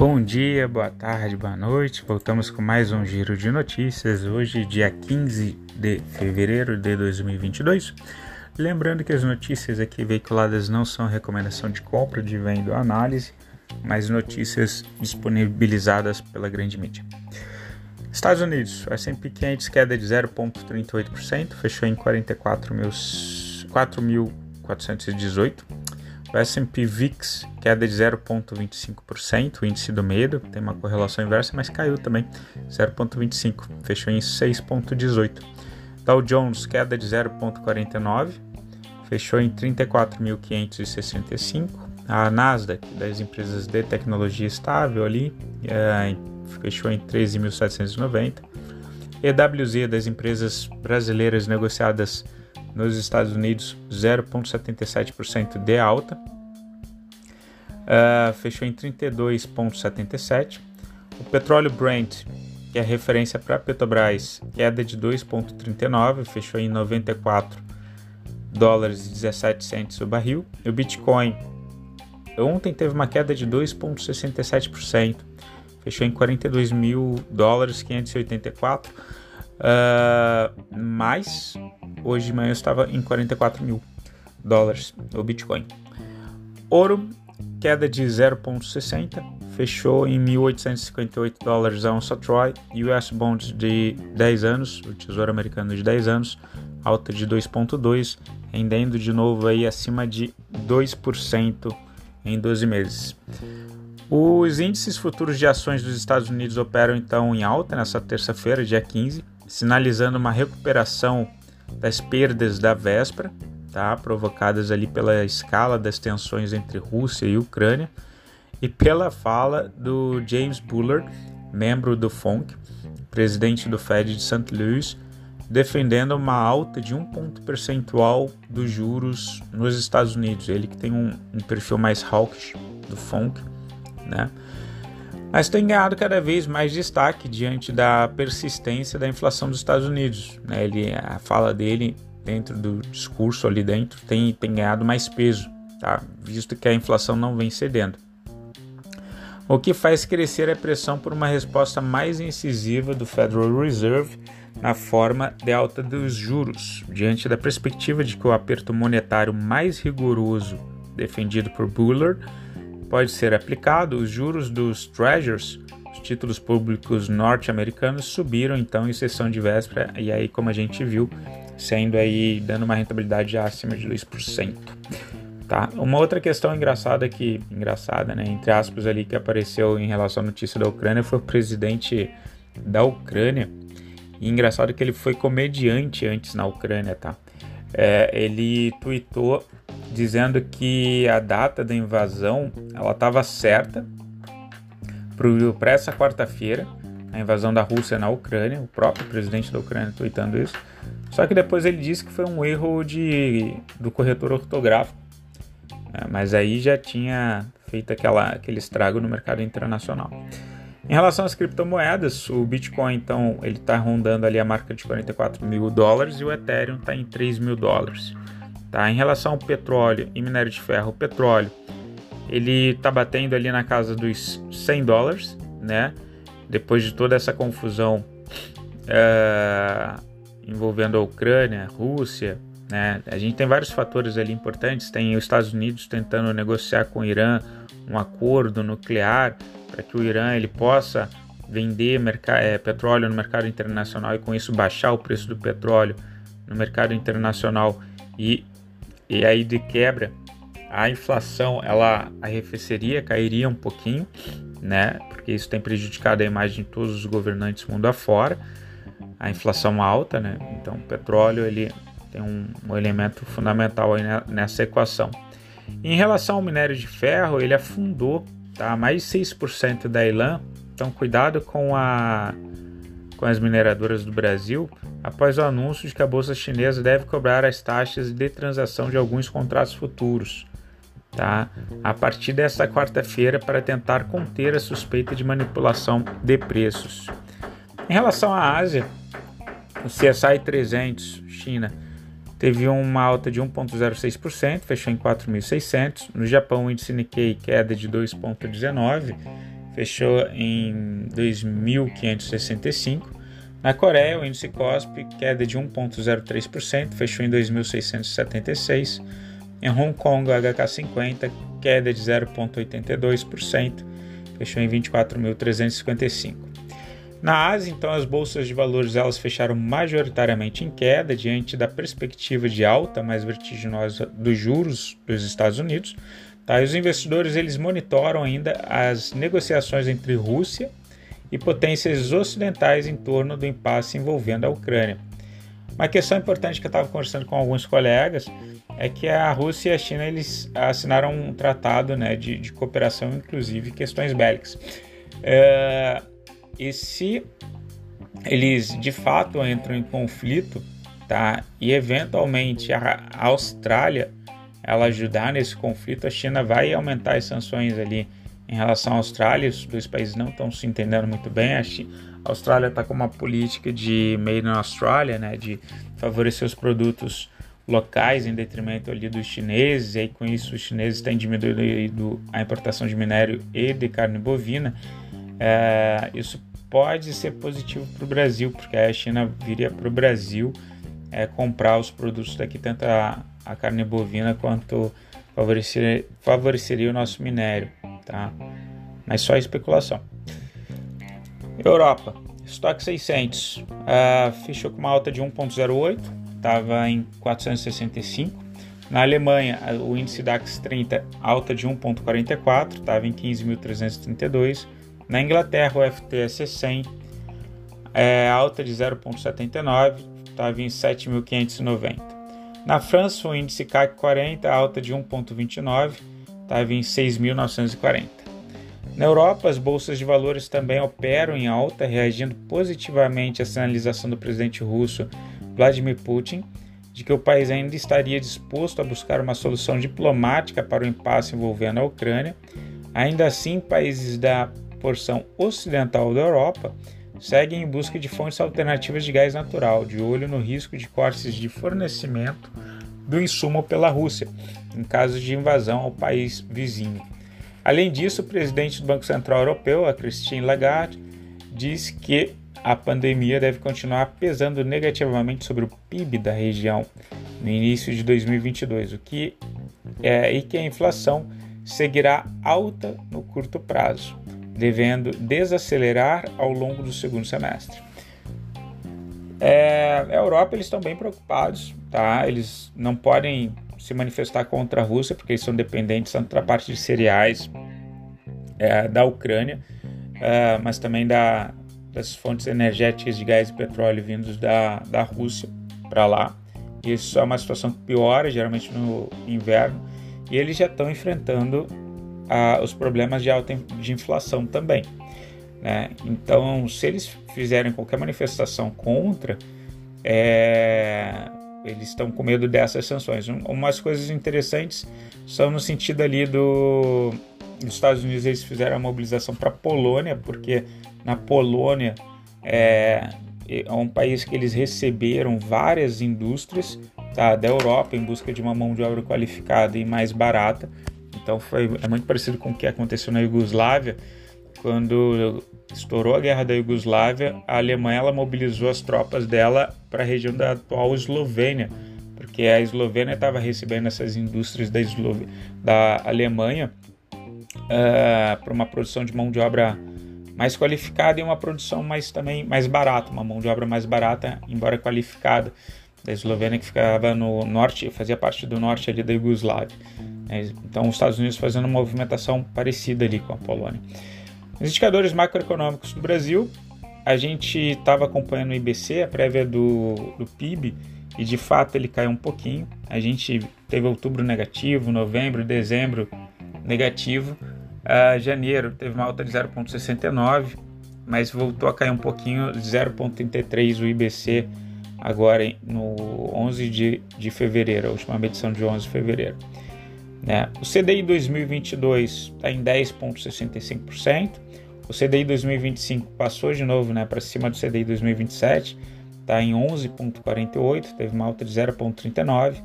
Bom dia, boa tarde, boa noite. Voltamos com mais um giro de notícias. Hoje, dia 15 de fevereiro de 2022. Lembrando que as notícias aqui veiculadas não são recomendação de compra, de venda ou análise, mas notícias disponibilizadas pela grande mídia. Estados Unidos, S&P 500 queda de 0,38%, fechou em 44.418. O S&P VIX queda de 0,25%, o índice do medo, tem uma correlação inversa, mas caiu também, 0,25%, fechou em 6,18%. Dow Jones queda de 0,49%, fechou em 34.565. A Nasdaq, das empresas de tecnologia estável ali, é, fechou em 13.790. EWZ, das empresas brasileiras negociadas nos Estados Unidos 0,77% de alta, uh, fechou em 32,77. O petróleo Brent, que é referência para Petrobras, queda de 2,39, fechou em 94 dólares e 17 centes o barril. E o Bitcoin ontem teve uma queda de 2,67%, fechou em 42 mil dólares 584, uh, mais Hoje de manhã estava em 44 mil dólares o Bitcoin. Ouro, queda de 0,60, fechou em 1.858 dólares a onça Troy. US Bonds de 10 anos, o Tesouro Americano de 10 anos, alta de 2,2, rendendo de novo aí acima de 2% em 12 meses. Os índices futuros de ações dos Estados Unidos operam então em alta nessa terça-feira, dia 15, sinalizando uma recuperação das perdas da véspera, tá? provocadas ali pela escala das tensões entre Rússia e Ucrânia, e pela fala do James Bullard, membro do FONC, presidente do Fed de St. Louis, defendendo uma alta de um ponto percentual dos juros nos Estados Unidos. Ele que tem um, um perfil mais hawkish do FONC, né? Mas tem ganhado cada vez mais destaque diante da persistência da inflação dos Estados Unidos. Né? Ele, a fala dele dentro do discurso ali dentro tem, tem ganhado mais peso, tá? visto que a inflação não vem cedendo. O que faz crescer a pressão por uma resposta mais incisiva do Federal Reserve na forma de alta dos juros, diante da perspectiva de que o aperto monetário mais rigoroso defendido por Bullard pode ser aplicado, os juros dos Treasuries, os títulos públicos norte-americanos, subiram então em sessão de véspera e aí, como a gente viu, sendo aí dando uma rentabilidade acima de 2%. Tá? Uma outra questão engraçada que engraçada, né, entre aspas ali que apareceu em relação à notícia da Ucrânia foi o presidente da Ucrânia. E engraçado que ele foi comediante antes na Ucrânia, tá? É, ele tweetou dizendo que a data da invasão ela estava certa para essa quarta-feira, a invasão da Rússia na Ucrânia, o próprio presidente da Ucrânia tweetando isso. Só que depois ele disse que foi um erro de, do corretor ortográfico. É, mas aí já tinha feito aquela, aquele estrago no mercado internacional. Em relação às criptomoedas, o Bitcoin então ele está rondando ali a marca de 44 mil dólares e o Ethereum está em 3 mil dólares. Tá? Em relação ao petróleo e minério de ferro, o petróleo ele está batendo ali na casa dos 100 dólares, né? Depois de toda essa confusão é, envolvendo a Ucrânia, Rússia, né? A gente tem vários fatores ali importantes. Tem os Estados Unidos tentando negociar com o Irã um acordo nuclear para que o Irã ele possa vender é, petróleo no mercado internacional e com isso baixar o preço do petróleo no mercado internacional e e aí de quebra a inflação ela arrefeceria, cairia um pouquinho, né? Porque isso tem prejudicado a imagem de todos os governantes mundo afora. A inflação alta, né? Então o petróleo ele tem um, um elemento fundamental aí nessa equação. Em relação ao minério de ferro, ele afundou, tá? Mais de 6% da ILAN. Então cuidado com a com as mineradoras do Brasil após o anúncio de que a bolsa chinesa deve cobrar as taxas de transação de alguns contratos futuros, tá? A partir desta quarta-feira para tentar conter a suspeita de manipulação de preços. Em relação à Ásia, o CSI 300 China teve uma alta de 1,06%, fechou em 4.600. No Japão, o índice Nikkei queda de 2,19%, fechou em 2.565. Na Coreia, o índice COSP queda de 1,03%, fechou em 2.676. Em Hong Kong, o HK50 queda de 0,82%, fechou em 24.355. Na Ásia, então, as bolsas de valores elas fecharam majoritariamente em queda diante da perspectiva de alta mais vertiginosa dos juros dos Estados Unidos. Tá? Os investidores eles monitoram ainda as negociações entre Rússia e potências ocidentais em torno do impasse envolvendo a Ucrânia. Uma questão importante que eu estava conversando com alguns colegas é que a Rússia e a China eles assinaram um tratado né, de, de cooperação, inclusive questões bélicas. É, e se eles de fato entram em conflito, tá? E eventualmente a Austrália ela ajudar nesse conflito, a China vai aumentar as sanções ali em relação à Austrália. Os dois países não estão se entendendo muito bem. A, China, a Austrália está com uma política de made in Australia, né? De favorecer os produtos locais em detrimento ali dos chineses, e aí com isso os chineses têm diminuído a importação de minério e de carne bovina. É, isso pode ser positivo para o Brasil, porque a China viria para o Brasil é, comprar os produtos daqui, tanto a, carne bovina quanto favorecer, favoreceria o nosso minério, tá? Mas só especulação. Europa, estoque 600, uh, fechou com uma alta de 1,08, estava em 465. Na Alemanha, o índice DAX 30 alta de 1,44, estava em 15.332. Na Inglaterra, o FTSE 100 é, alta de 0,79, estava em 7.590. Na França, o índice CAC 40 alta de 1,29, estava em 6.940. Na Europa, as bolsas de valores também operam em alta, reagindo positivamente à sinalização do presidente russo Vladimir Putin de que o país ainda estaria disposto a buscar uma solução diplomática para o impasse envolvendo a Ucrânia. Ainda assim, países da porção ocidental da Europa seguem em busca de fontes alternativas de gás natural, de olho no risco de cortes de fornecimento do insumo pela Rússia, em caso de invasão ao país vizinho. Além disso, o presidente do Banco Central Europeu, a Christine Lagarde, diz que a pandemia deve continuar pesando negativamente sobre o PIB da região no início de 2022, o que é e que a inflação seguirá alta no curto prazo devendo desacelerar ao longo do segundo semestre. É, a Europa eles estão bem preocupados, tá? Eles não podem se manifestar contra a Rússia porque eles são dependentes tanto da parte de cereais é, da Ucrânia, é, mas também da, das fontes energéticas de gás e petróleo vindos da, da Rússia para lá. Isso é uma situação que piora geralmente no inverno e eles já estão enfrentando os problemas de alta de inflação também. Né? Então, se eles fizerem qualquer manifestação contra, é, eles estão com medo dessas sanções. Um, umas coisas interessantes são no sentido ali do dos Estados Unidos eles fizeram a mobilização para a Polônia, porque na Polônia é, é um país que eles receberam várias indústrias tá, da Europa em busca de uma mão de obra qualificada e mais barata então foi, é muito parecido com o que aconteceu na Iugoslávia, quando estourou a guerra da Iugoslávia, a Alemanha ela mobilizou as tropas dela para a região da atual Eslovênia, porque a Eslovênia estava recebendo essas indústrias da, Eslove... da Alemanha uh, para uma produção de mão de obra mais qualificada e uma produção mais também mais barata, uma mão de obra mais barata, embora qualificada, da Eslovênia que ficava no norte, fazia parte do norte ali da Iugoslávia. É, então, os Estados Unidos fazendo uma movimentação parecida ali com a Polônia. Os indicadores macroeconômicos do Brasil, a gente estava acompanhando o IBC, a prévia do, do PIB, e de fato ele caiu um pouquinho. A gente teve outubro negativo, novembro, dezembro negativo. Uh, janeiro teve uma alta de 0,69, mas voltou a cair um pouquinho, 0,33 o IBC agora no 11 de, de fevereiro, a última medição de 11 de fevereiro. Né? O CDI 2022 está em 10,65%. O CDI 2025 passou de novo né, para cima do CDI 2027, está em 11,48%, teve uma alta de 0,39%,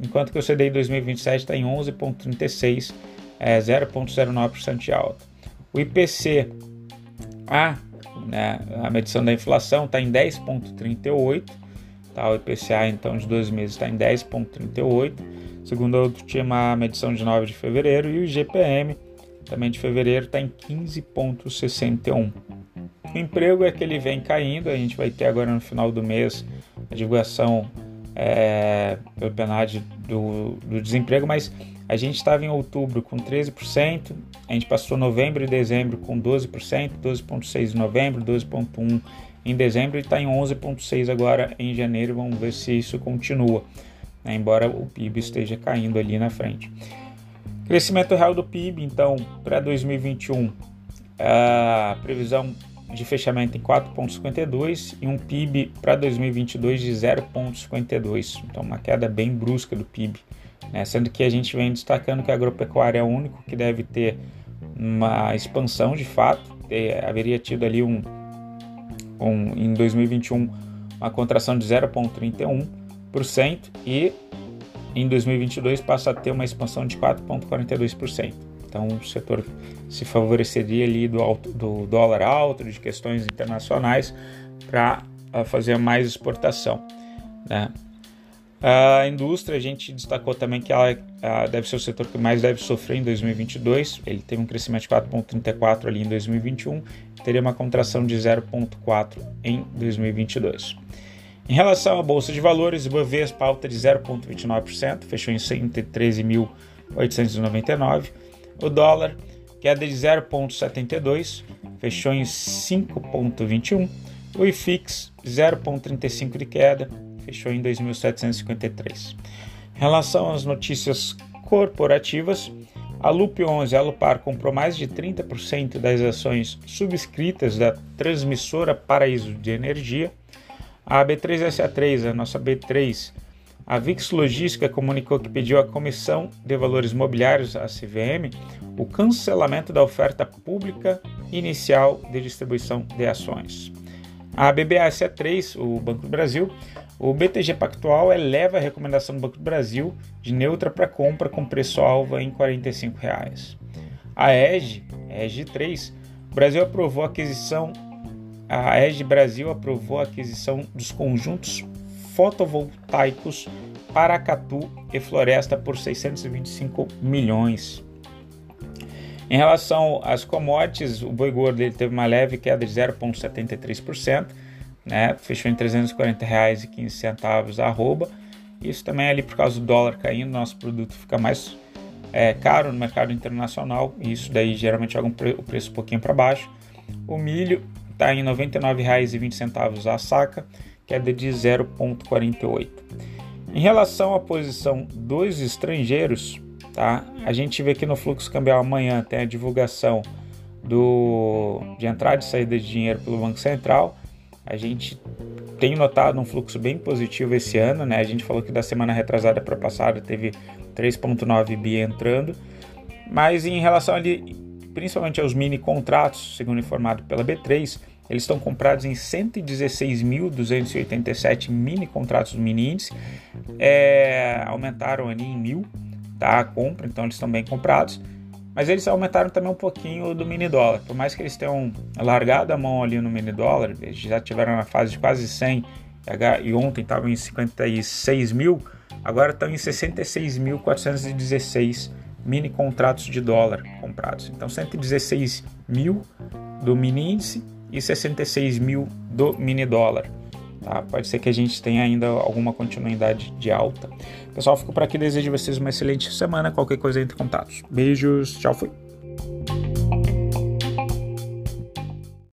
enquanto que o CDI 2027 está em 11,36%, é 0,09% de alta. O IPC, a, né, a medição da inflação está em 10,38, tá? o IPCA então de dois meses está em 10,38, segundo a última medição de 9 de fevereiro, e o IGPM também de fevereiro está em 15,61. O emprego é que ele vem caindo, a gente vai ter agora no final do mês a divulgação é, pelo PNAD do, do desemprego, mas a gente estava em outubro com 13%, a gente passou novembro e dezembro com 12%, 12,6% em novembro, 12,1% em dezembro e está em 11,6% agora em janeiro. Vamos ver se isso continua, né? embora o PIB esteja caindo ali na frente. Crescimento real do PIB, então, para 2021, a previsão de fechamento em 4,52 e um PIB para 2022 de 0,52. Então, uma queda bem brusca do PIB né? sendo que a gente vem destacando que a agropecuária é o único que deve ter uma expansão de fato, ter, haveria tido ali um, um em 2021 uma contração de 0,31% e em 2022 passa a ter uma expansão de 4,42%. Então o setor se favoreceria ali do, alto, do dólar alto, de questões internacionais para fazer mais exportação. Né? A indústria, a gente destacou também que ela deve ser o setor que mais deve sofrer em 2022. Ele teve um crescimento de 4,34 ali em 2021, teria uma contração de 0,4 em 2022. Em relação à bolsa de valores, o Bovespa alta de 0,29%, fechou em 113.899. O dólar queda de 0,72, fechou em 5,21. O IFIX 0,35 de queda, fechou em 2.753. Em relação às notícias corporativas, a Loop 11, a Lupar, comprou mais de 30% das ações subscritas da transmissora Paraíso de Energia. A B3SA3, a nossa B3, a VIX Logística comunicou que pediu à Comissão de Valores Mobiliários, a CVM, o cancelamento da oferta pública inicial de distribuição de ações. A BBASA3, o Banco do Brasil, o BTG Pactual eleva a recomendação do Banco do Brasil de neutra para compra com preço-alvo em 45 reais. A EG, EG 3, o Brasil aprovou a aquisição, a EG Brasil aprovou a aquisição dos conjuntos fotovoltaicos Paracatu e Floresta por 625 milhões. Em relação às commodities, o boi gordo teve uma leve queda de 0,73%, né? Fechou em R$ 340,15 a arroba. Isso também é ali por causa do dólar caindo, nosso produto fica mais é, caro no mercado internacional e isso daí geralmente joga o preço um pouquinho para baixo. O milho está em R$ 99,20 a saca, queda de 0,48. Em relação à posição dos estrangeiros, tá? A gente vê que no fluxo cambial amanhã tem a divulgação do de entrada e saída de dinheiro pelo Banco Central a gente tem notado um fluxo bem positivo esse ano, né? A gente falou que da semana retrasada para passada teve 3.9 bi entrando, mas em relação ali, principalmente aos mini contratos, segundo informado pela B3, eles estão comprados em 116.287 mini contratos do mini índice, é, aumentaram ali em mil, tá? A compra, então eles estão bem comprados. Mas eles aumentaram também um pouquinho do mini dólar. Por mais que eles tenham largado a mão ali no mini dólar, eles já tiveram na fase de quase 100 e ontem estavam em 56 mil, agora estão em 66.416 mini contratos de dólar comprados. Então 116 mil do mini índice e 66 mil do mini dólar. Tá? Pode ser que a gente tenha ainda alguma continuidade de alta. Pessoal, fico por aqui. Desejo vocês uma excelente semana. Qualquer coisa entre contatos. Beijos. Tchau, fui.